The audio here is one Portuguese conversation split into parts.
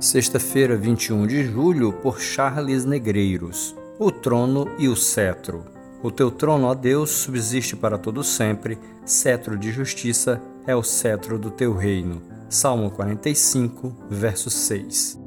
Sexta-feira, 21 de julho, por Charles Negreiros. O trono e o cetro. O teu trono, ó Deus, subsiste para todo sempre. Cetro de justiça é o cetro do teu reino. Salmo 45, verso 6.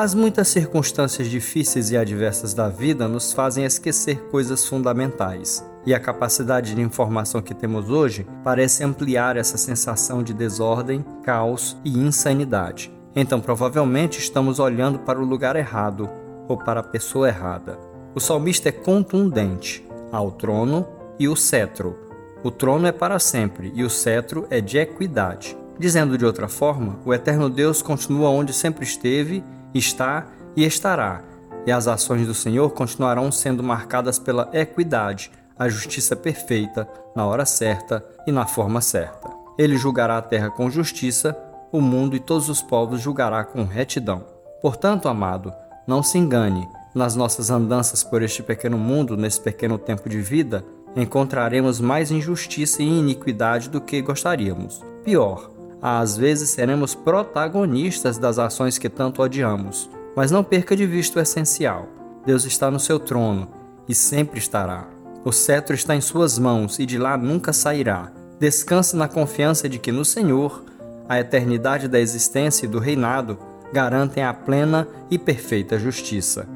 As muitas circunstâncias difíceis e adversas da vida nos fazem esquecer coisas fundamentais e a capacidade de informação que temos hoje parece ampliar essa sensação de desordem, caos e insanidade. Então, provavelmente, estamos olhando para o lugar errado ou para a pessoa errada. O salmista é contundente ao trono e o cetro. O trono é para sempre e o cetro é de equidade. Dizendo de outra forma, o eterno Deus continua onde sempre esteve, está e estará, e as ações do Senhor continuarão sendo marcadas pela equidade, a justiça perfeita, na hora certa e na forma certa. Ele julgará a terra com justiça, o mundo e todos os povos julgará com retidão. Portanto, amado, não se engane, nas nossas andanças por este pequeno mundo, nesse pequeno tempo de vida, encontraremos mais injustiça e iniquidade do que gostaríamos. Pior, às vezes seremos protagonistas das ações que tanto odiamos. Mas não perca de vista o essencial: Deus está no seu trono e sempre estará. O cetro está em suas mãos e de lá nunca sairá. Descanse na confiança de que no Senhor, a eternidade da existência e do reinado garantem a plena e perfeita justiça.